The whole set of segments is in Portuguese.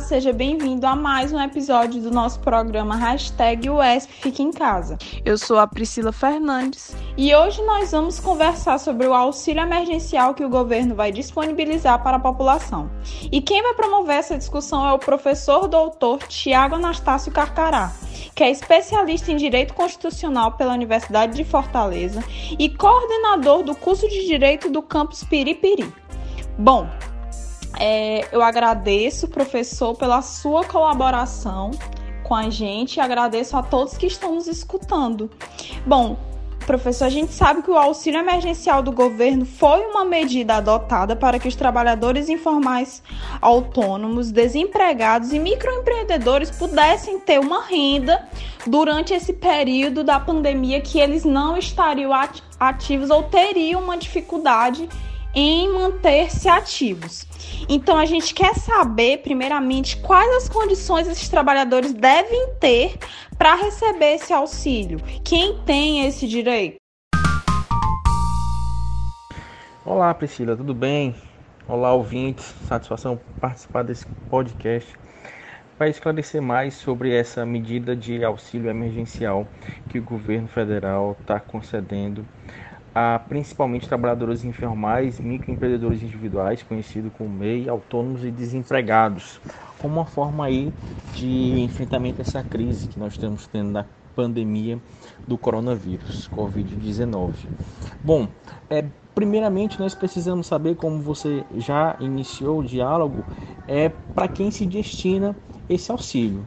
Olá, seja bem-vindo a mais um episódio do nosso programa Hashtag UESP Fica em Casa. Eu sou a Priscila Fernandes e hoje nós vamos conversar sobre o auxílio emergencial que o governo vai disponibilizar para a população. E quem vai promover essa discussão é o professor doutor Tiago Anastácio Carcará, que é especialista em Direito Constitucional pela Universidade de Fortaleza e coordenador do curso de Direito do campus Piripiri. Bom, é, eu agradeço, professor, pela sua colaboração com a gente e agradeço a todos que estão nos escutando. Bom, professor, a gente sabe que o auxílio emergencial do governo foi uma medida adotada para que os trabalhadores informais autônomos, desempregados e microempreendedores pudessem ter uma renda durante esse período da pandemia que eles não estariam ativos ou teriam uma dificuldade em manter-se ativos. Então a gente quer saber, primeiramente, quais as condições esses trabalhadores devem ter para receber esse auxílio. Quem tem esse direito? Olá, Priscila, tudo bem? Olá, ouvintes. Satisfação participar desse podcast para esclarecer mais sobre essa medida de auxílio emergencial que o governo federal está concedendo a principalmente trabalhadores informais, microempreendedores individuais, conhecido como MEI, autônomos e desempregados, como uma forma aí de enfrentamento a essa crise que nós estamos tendo da pandemia do coronavírus, Covid-19. Bom, é, primeiramente nós precisamos saber, como você já iniciou o diálogo, é para quem se destina esse auxílio.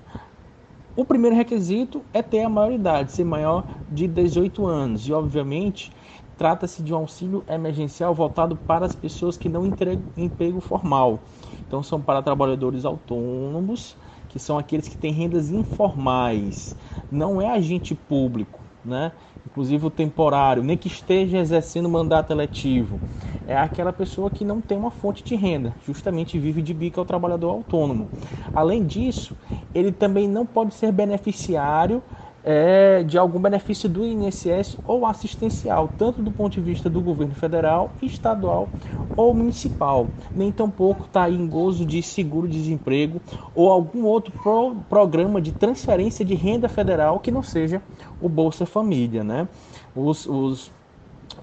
O primeiro requisito é ter a maioridade, ser maior de 18 anos e, obviamente, Trata-se de um auxílio emergencial voltado para as pessoas que não entregam emprego formal. Então, são para trabalhadores autônomos, que são aqueles que têm rendas informais. Não é agente público, né? inclusive o temporário, nem que esteja exercendo mandato eletivo. É aquela pessoa que não tem uma fonte de renda, justamente vive de bico ao trabalhador autônomo. Além disso, ele também não pode ser beneficiário é, de algum benefício do INSS ou assistencial, tanto do ponto de vista do governo federal, estadual ou municipal. Nem tampouco está em gozo de seguro-desemprego ou algum outro pro programa de transferência de renda federal que não seja o Bolsa Família. Né? Os, os,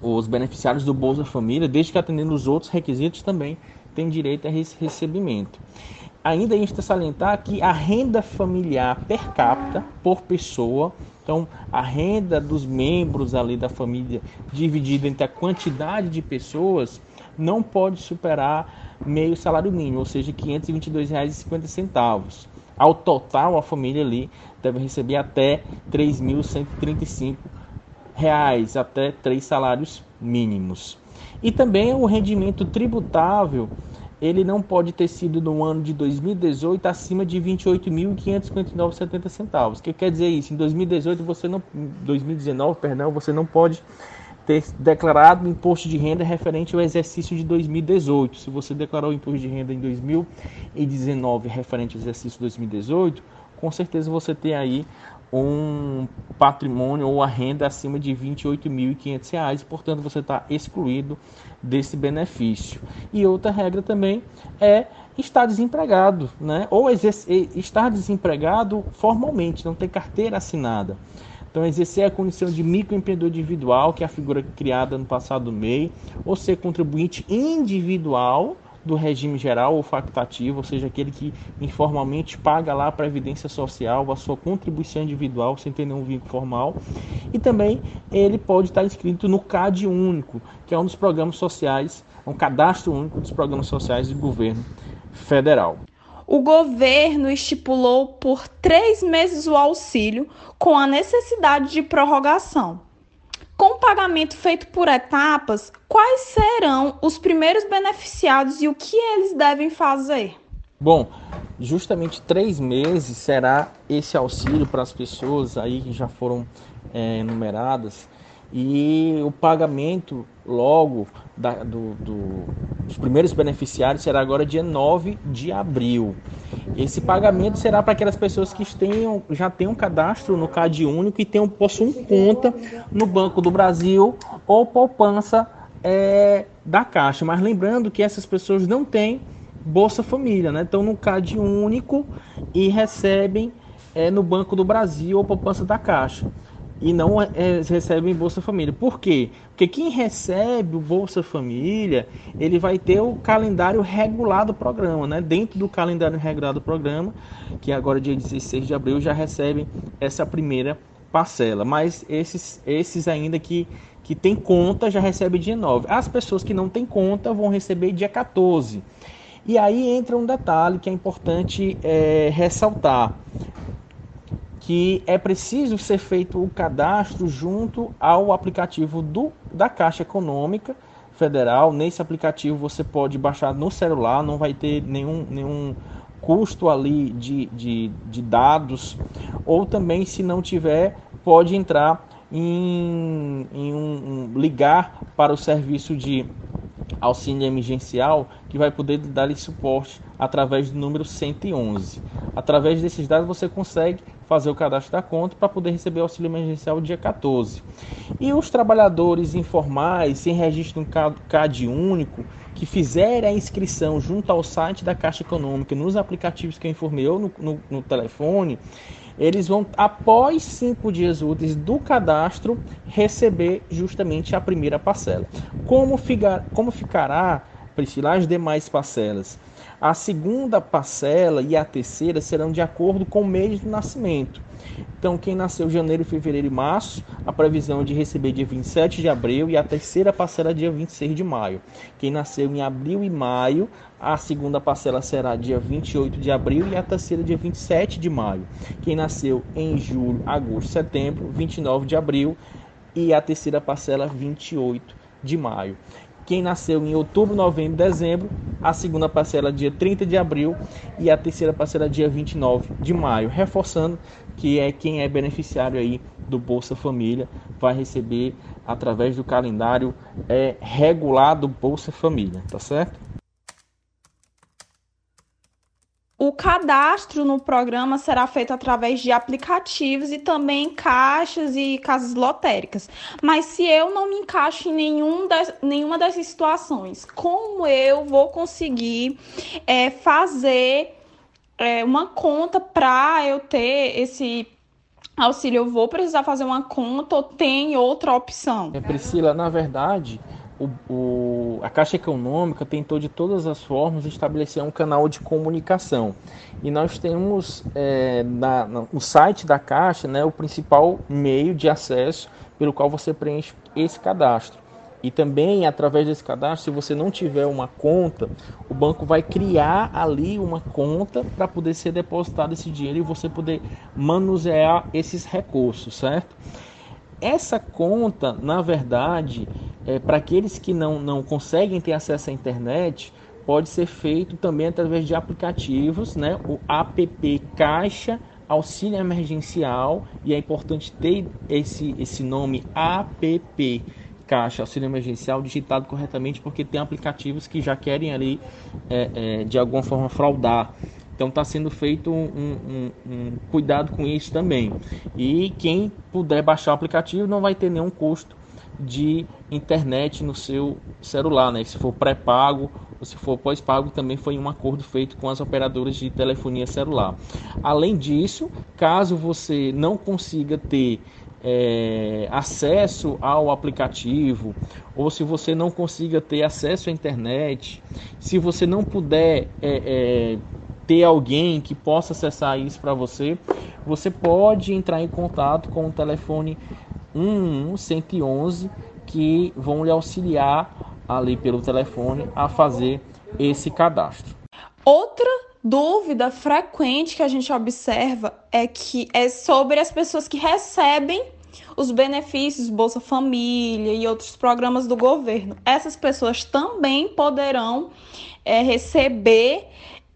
os beneficiários do Bolsa Família, desde que atendendo os outros requisitos, também têm direito a esse recebimento. Ainda a gente tem que salientar que a renda familiar per capita por pessoa, então a renda dos membros ali da família dividida entre a quantidade de pessoas, não pode superar meio salário mínimo, ou seja, R$ 522,50. Ao total, a família ali deve receber até R$ 3.135, até três salários mínimos. E também o rendimento tributável ele não pode ter sido no ano de 2018 acima de 28.559,70 centavos. O que quer dizer isso? Em 2018 você não 2019, perdão, você não pode ter declarado imposto de renda referente ao exercício de 2018. Se você declarou imposto de renda em 2019 referente ao exercício de 2018, com certeza você tem aí um patrimônio ou a renda acima de R$ 28.500, portanto você está excluído desse benefício. E outra regra também é estar desempregado, né? ou estar desempregado formalmente, não ter carteira assinada. Então, exercer a condição de microempreendedor individual, que é a figura criada no passado MEI, ou ser contribuinte individual, do regime geral ou facultativo, ou seja, aquele que informalmente paga lá a Previdência Social a sua contribuição individual sem ter nenhum vínculo formal. E também ele pode estar inscrito no CAD único, que é um dos programas sociais, um cadastro único dos programas sociais do governo federal. O governo estipulou por três meses o auxílio com a necessidade de prorrogação. Com o pagamento feito por etapas, quais serão os primeiros beneficiados e o que eles devem fazer? Bom, justamente três meses será esse auxílio para as pessoas aí que já foram é, enumeradas e o pagamento logo da, do, do, dos primeiros beneficiários será agora dia 9 de abril. Esse pagamento será para aquelas pessoas que tenham, já têm um cadastro no CAD único e tenham, possuem conta no Banco do Brasil ou poupança é, da Caixa. Mas lembrando que essas pessoas não têm Bolsa Família, né? Estão no CAD único e recebem é, no Banco do Brasil ou poupança da Caixa. E não é, recebem Bolsa Família. Por quê? Porque quem recebe o Bolsa Família, ele vai ter o calendário regular do programa, né? Dentro do calendário regular do programa, que agora dia 16 de abril já recebem essa primeira parcela. Mas esses, esses ainda que, que tem conta já recebem dia 9. As pessoas que não têm conta vão receber dia 14. E aí entra um detalhe que é importante é, ressaltar, que é preciso ser feito o cadastro junto ao aplicativo do, da Caixa Econômica Federal. Nesse aplicativo você pode baixar no celular, não vai ter nenhum, nenhum custo ali de, de, de dados, ou também, se não tiver, pode entrar em, em um, um, ligar para o serviço de auxílio emergencial que vai poder dar-lhe suporte através do número 111. Através desses dados você consegue fazer o cadastro da conta para poder receber o auxílio emergencial dia 14. E os trabalhadores informais sem registro no CAD único que fizerem a inscrição junto ao site da Caixa Econômica nos aplicativos que eu informei ou no, no, no telefone, eles vão, após cinco dias úteis do cadastro, receber justamente a primeira parcela. Como, ficar, como ficará, Priscila, as demais parcelas? A segunda parcela e a terceira serão de acordo com o mês do nascimento. Então, quem nasceu janeiro, fevereiro e março, a previsão é de receber dia 27 de abril e a terceira parcela dia 26 de maio. Quem nasceu em abril e maio, a segunda parcela será dia 28 de abril e a terceira dia 27 de maio. Quem nasceu em julho, agosto, setembro, 29 de abril e a terceira parcela 28 de maio. Quem nasceu em outubro, novembro e dezembro, a segunda parcela dia 30 de abril e a terceira parcela dia 29 de maio, reforçando que é quem é beneficiário aí do Bolsa Família vai receber através do calendário é regular do Bolsa Família, tá certo? O cadastro no programa será feito através de aplicativos e também caixas e casas lotéricas. Mas se eu não me encaixo em nenhum das, nenhuma dessas situações, como eu vou conseguir é, fazer é, uma conta para eu ter esse auxílio? Eu vou precisar fazer uma conta ou tem outra opção? É, Priscila, na verdade, o, o, a Caixa Econômica tentou de todas as formas estabelecer um canal de comunicação. E nós temos é, na, no site da Caixa né, o principal meio de acesso pelo qual você preenche esse cadastro. E também, através desse cadastro, se você não tiver uma conta, o banco vai criar ali uma conta para poder ser depositado esse dinheiro e você poder manusear esses recursos, certo? Essa conta, na verdade, é, para aqueles que não, não conseguem ter acesso à internet, pode ser feito também através de aplicativos, né? O app Caixa Auxílio Emergencial, e é importante ter esse, esse nome app Caixa Auxílio Emergencial digitado corretamente, porque tem aplicativos que já querem ali, é, é, de alguma forma, fraudar então está sendo feito um, um, um, cuidado com isso também. E quem puder baixar o aplicativo não vai ter nenhum custo de internet no seu celular, né? Se for pré-pago ou se for pós-pago, também foi um acordo feito com as operadoras de telefonia celular. Além disso, caso você não consiga ter é, acesso ao aplicativo, ou se você não consiga ter acesso à internet, se você não puder é, é, ter alguém que possa acessar isso para você, você pode entrar em contato com o telefone 111 que vão lhe auxiliar ali pelo telefone a fazer esse cadastro. Outra dúvida frequente que a gente observa é que é sobre as pessoas que recebem os benefícios Bolsa Família e outros programas do governo. Essas pessoas também poderão é, receber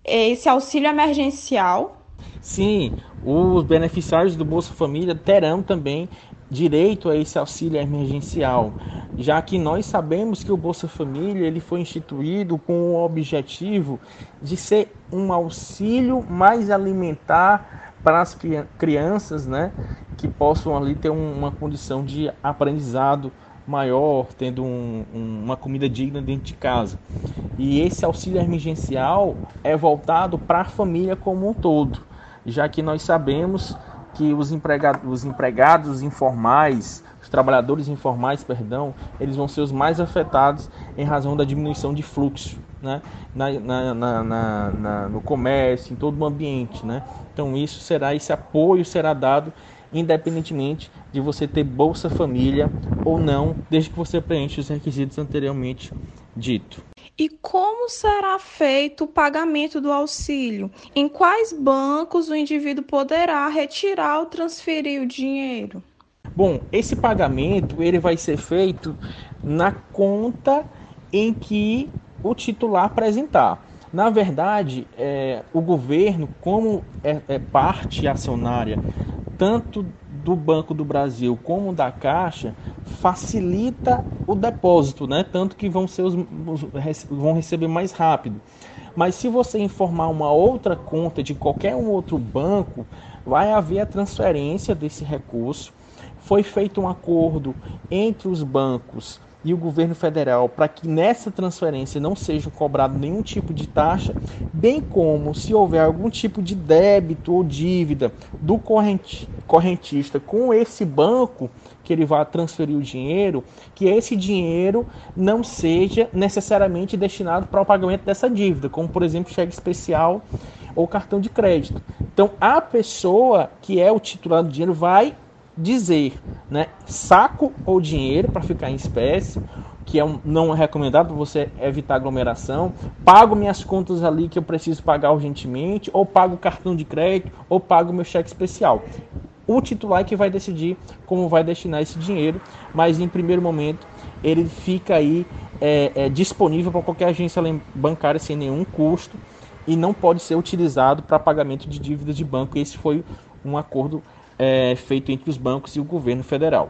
esse auxílio emergencial? Sim, os beneficiários do Bolsa Família terão também direito a esse auxílio emergencial, já que nós sabemos que o Bolsa Família ele foi instituído com o objetivo de ser um auxílio mais alimentar para as crianças, né, que possam ali ter uma condição de aprendizado maior, tendo um, um, uma comida digna dentro de casa. E esse auxílio emergencial é voltado para a família como um todo, já que nós sabemos que os empregados, os empregados informais, os trabalhadores informais, perdão, eles vão ser os mais afetados em razão da diminuição de fluxo né? na, na, na, na, no comércio, em todo o ambiente. Né? Então isso será, esse apoio será dado independentemente de você ter Bolsa Família ou não, desde que você preencha os requisitos anteriormente dito. E como será feito o pagamento do auxílio? Em quais bancos o indivíduo poderá retirar ou transferir o dinheiro? Bom, esse pagamento ele vai ser feito na conta em que o titular apresentar. Na verdade, é, o governo, como é, é parte acionária tanto do Banco do Brasil como da Caixa facilita o depósito, né? Tanto que vão ser os, vão receber mais rápido. Mas se você informar uma outra conta de qualquer um outro banco, vai haver a transferência desse recurso. Foi feito um acordo entre os bancos e o governo federal para que nessa transferência não seja cobrado nenhum tipo de taxa, bem como se houver algum tipo de débito ou dívida do correntista com esse banco que ele vai transferir o dinheiro, que esse dinheiro não seja necessariamente destinado para o pagamento dessa dívida, como por exemplo cheque especial ou cartão de crédito. Então a pessoa que é o titular do dinheiro vai dizer, né, saco ou dinheiro para ficar em espécie, que é um, não é recomendado para você evitar aglomeração, pago minhas contas ali que eu preciso pagar urgentemente, ou pago cartão de crédito, ou pago meu cheque especial. O titular é que vai decidir como vai destinar esse dinheiro, mas em primeiro momento ele fica aí é, é, disponível para qualquer agência bancária sem nenhum custo e não pode ser utilizado para pagamento de dívidas de banco. Esse foi um acordo é, feito entre os bancos e o governo federal.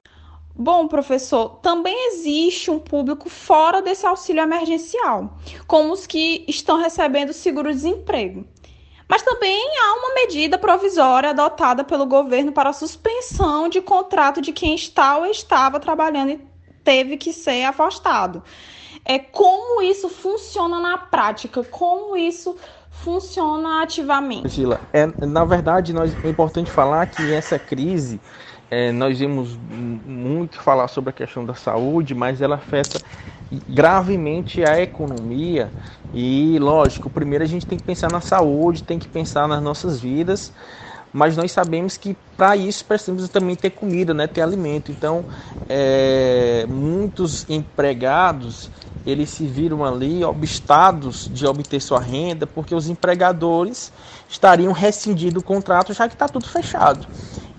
Bom, professor, também existe um público fora desse auxílio emergencial, como os que estão recebendo seguro-desemprego. Mas também há uma medida provisória adotada pelo governo para a suspensão de contrato de quem está ou estava trabalhando e teve que ser afastado. É como isso funciona na prática? Como isso funciona ativamente? Priscila, é, na verdade, nós, é importante falar que essa crise, é, nós vimos muito falar sobre a questão da saúde, mas ela afeta gravemente a economia e, lógico, primeiro a gente tem que pensar na saúde, tem que pensar nas nossas vidas, mas nós sabemos que para isso precisamos também ter comida, né, ter alimento. Então, é, muitos empregados eles se viram ali obstados de obter sua renda, porque os empregadores estariam rescindindo o contrato, já que está tudo fechado.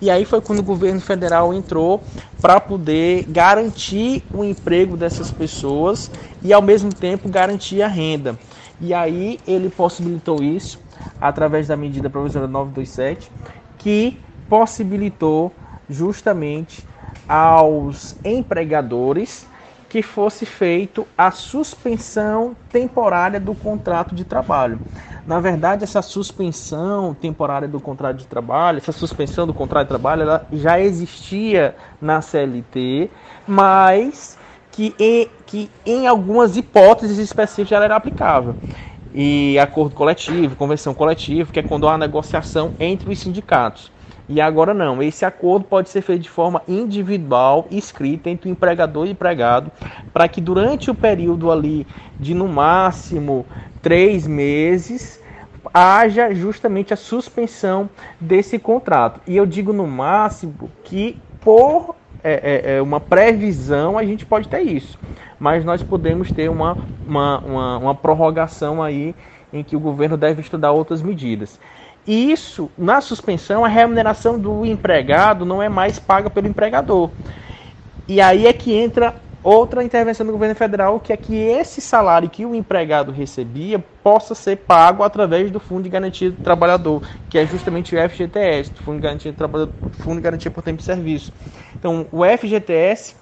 E aí foi quando o governo federal entrou para poder garantir o emprego dessas pessoas e ao mesmo tempo garantir a renda. E aí ele possibilitou isso através da medida provisória 927, que possibilitou justamente aos empregadores que fosse feito a suspensão temporária do contrato de trabalho. Na verdade, essa suspensão temporária do contrato de trabalho, essa suspensão do contrato de trabalho, ela já existia na CLT, mas que em, que em algumas hipóteses específicas ela era aplicável. E acordo coletivo, convenção coletiva, que é quando há negociação entre os sindicatos. E agora não, esse acordo pode ser feito de forma individual, escrita entre o empregador e empregado, para que durante o período ali de no máximo três meses haja justamente a suspensão desse contrato. E eu digo no máximo que por é, é, é uma previsão a gente pode ter isso, mas nós podemos ter uma, uma, uma, uma prorrogação aí em que o governo deve estudar outras medidas. E isso, na suspensão, a remuneração do empregado não é mais paga pelo empregador. E aí é que entra outra intervenção do governo federal, que é que esse salário que o empregado recebia possa ser pago através do Fundo de Garantia do Trabalhador, que é justamente o FGTS, Fundo de Garantia, do Trabalhador, Fundo de Garantia por Tempo de Serviço. Então, o FGTS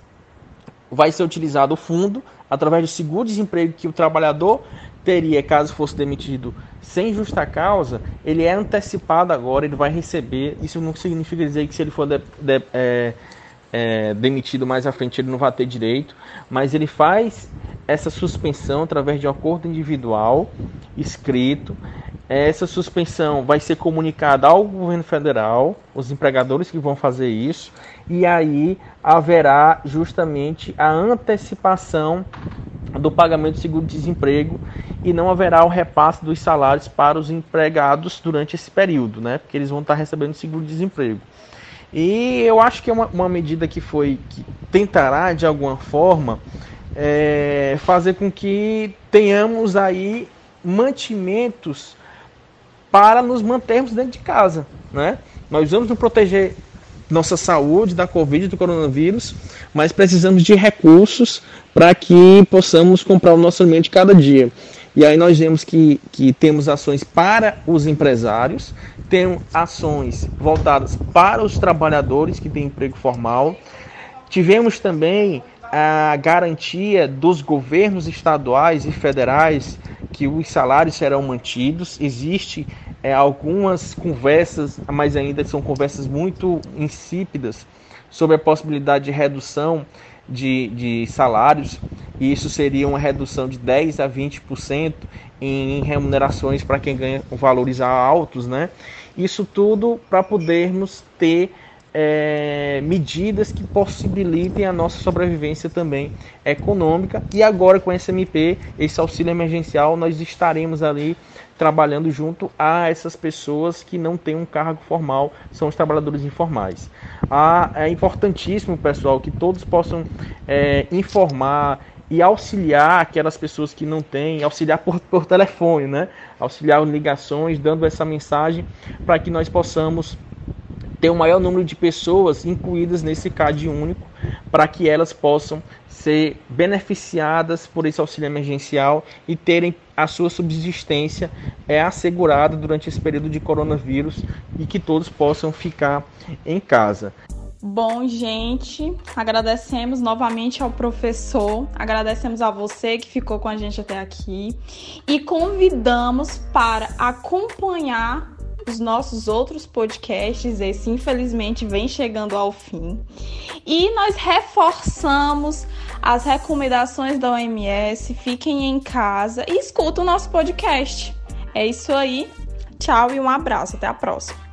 vai ser utilizado o fundo através do seguro-desemprego que o trabalhador teria caso fosse demitido sem justa causa, ele é antecipado agora, ele vai receber. Isso não significa dizer que se ele for de, de, é, é, demitido mais à frente, ele não vai ter direito, mas ele faz essa suspensão através de um acordo individual escrito. Essa suspensão vai ser comunicada ao governo federal, os empregadores que vão fazer isso, e aí haverá justamente a antecipação do pagamento do seguro-desemprego e não haverá o repasse dos salários para os empregados durante esse período, né? Porque eles vão estar recebendo seguro-desemprego. E eu acho que é uma, uma medida que foi que tentará de alguma forma é, fazer com que tenhamos aí mantimentos para nos mantermos dentro de casa, né? Nós vamos nos proteger nossa saúde da Covid, do coronavírus, mas precisamos de recursos para que possamos comprar o nosso alimento cada dia. E aí nós vemos que, que temos ações para os empresários, temos ações voltadas para os trabalhadores que têm emprego formal. Tivemos também a garantia dos governos estaduais e federais que os salários serão mantidos. Existe é, algumas conversas, mas ainda são conversas muito insípidas sobre a possibilidade de redução de, de salários, e isso seria uma redução de 10 a 20% em remunerações para quem ganha valores altos, né? Isso tudo para podermos ter é, medidas que possibilitem a nossa sobrevivência também econômica. E agora com esse MP, esse auxílio emergencial, nós estaremos ali trabalhando junto a essas pessoas que não têm um cargo formal, são os trabalhadores informais. Ah, é importantíssimo, pessoal, que todos possam é, informar e auxiliar aquelas pessoas que não têm, auxiliar por, por telefone, né? Auxiliar ligações, dando essa mensagem para que nós possamos ter o maior número de pessoas incluídas nesse CAD único, para que elas possam ser beneficiadas por esse auxílio emergencial e terem a sua subsistência é assegurada durante esse período de coronavírus e que todos possam ficar em casa. Bom, gente, agradecemos novamente ao professor, agradecemos a você que ficou com a gente até aqui e convidamos para acompanhar os nossos outros podcasts. Esse, infelizmente, vem chegando ao fim. E nós reforçamos as recomendações da OMS. Fiquem em casa e escutem o nosso podcast. É isso aí. Tchau e um abraço. Até a próxima.